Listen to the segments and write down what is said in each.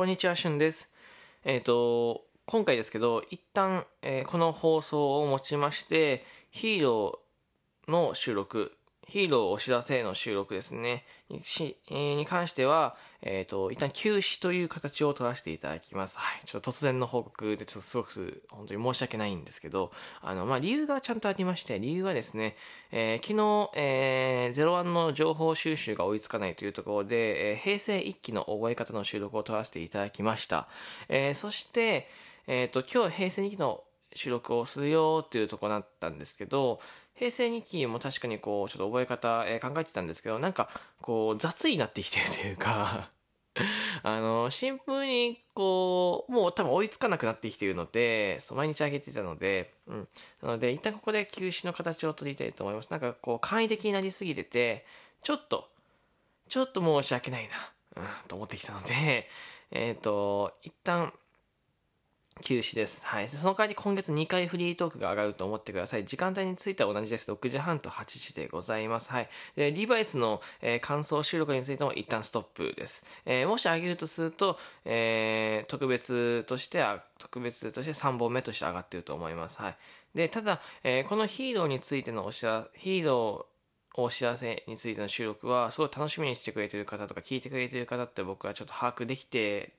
こんにちは、しゅんです。えっ、と、今回ですけど、一旦、えーこの放送をもちまして、ヒーローの収録、ヒーローお知らせの収録ですね、にに関しては、えっ、と、一旦休止という形を取らせていただきます。はい。ちょっと突然の報告で、ちょっとすごく、本当に申し訳ないんですけど、あの、まあ、理由がちゃんとありまして、理由はですね、えー昨日、えー、ゼロワンの情報収集が追いつかないというところで、えー平成一期の覚え方の収録を取らせていただきました。えーそして、えっ、と、今日平成二期の収録をするよっていうところだったんですけど、平成2期も確かにこう、ちょっと覚え方、えー考えてたんですけど、なんか、こう、雑になってきてるというか、あの、シンプルに、こう、もう多分追いつかなくなってきているので、そう毎日上げてたので、うん。なので、一旦ここで休止の形を取りたいと思います。なんかこう、簡易的になりすぎてて、ちょっと、ちょっと申し訳ないな、うん、と思ってきたので、えっ、と、一旦、休止です。はい。その代わり今月2回フリートークが上がると思ってください。時間帯については同じです。6時半と8時でございます。はい。で、リバイスの、えー感想収録についても一旦ストップです。えーもし上げるとすると、えー特別としては、特別として3本目として上がってると思います。はい。で、ただ、えーこのヒーローについてのお知らせ、ヒーロー、お知らせについての収録は、すごい楽しみにしてくれてる方とか聞いてくれてる方って僕はちょっと把握できて、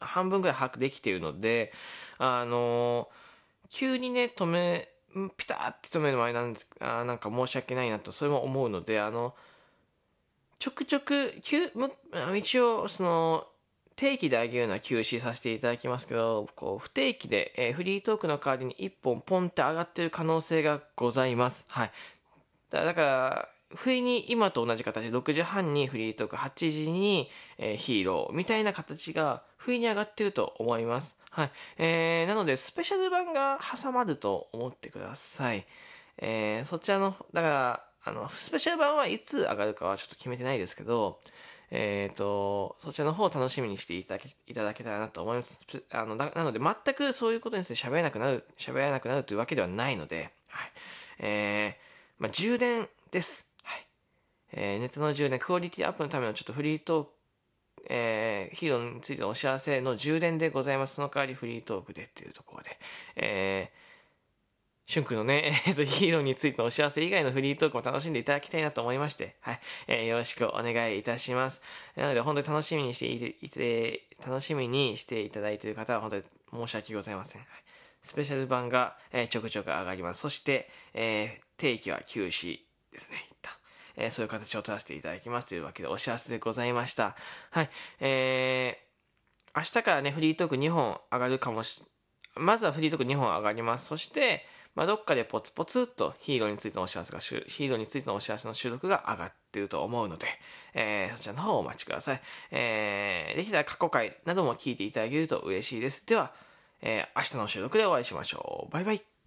半分ぐらい把握できているので、あの急にね、止め、ピターって止めるのもあれなんですあなんか申し訳ないなと、それも思うので、あの、ちょくちょく、急一応、その、定期であげるのは休止させていただきますけど、こう、不定期で、えーフリートークの代わりに1本ポンって上がってる可能性がございます。はい。だから、不意に今と同じ形で6時半にフリートーク、8時に、えヒーローみたいな形が不意に上がってると思います。はい。えー、なので、スペシャル版が挟まると思ってください。えー、そちらの、だから、あの、スペシャル版はいつ上がるかはちょっと決めてないですけど、えっ、と、そちらの方を楽しみにしていただけいただけたらなと思います。あの、なので、全くそういうことについて喋れなくなる、喋らなくなるというわけではないので、はい。えー、まあ、充電です。えーネットの充電、クオリティアップのためのちょっとフリートーク、えーヒーローについてのお知らせの充電でございます。その代わりフリートークでっていうところで、えー、シュン君のね、えっと、ヒーローについてのお知らせ以外のフリートークも楽しんでいただきたいなと思いまして、はい。えーよろしくお願いいたします。なので、本当に楽しみにしていて、いて楽しみにしていただいている方は本当に申し訳ございません。はいスペシャル版が、えーちょくちょく上がります。そして、えー定期は休止ですね、一旦。えーそういう形を取らせていただきますというわけでお知らせでございました。はい。えー明日からね、フリートーク2本上がるかもし、まずはフリートーク2本上がります。そして、まあ、どっかでポツポツっとヒーローについてのお知らせが、ヒーローについてのお知らせの収録が上がっていると思うので、えーそちらの方をお待ちください。えーできたら過去回なども聞いていただけると嬉しいです。では、えー明日の収録でお会いしましょう。バイバイ。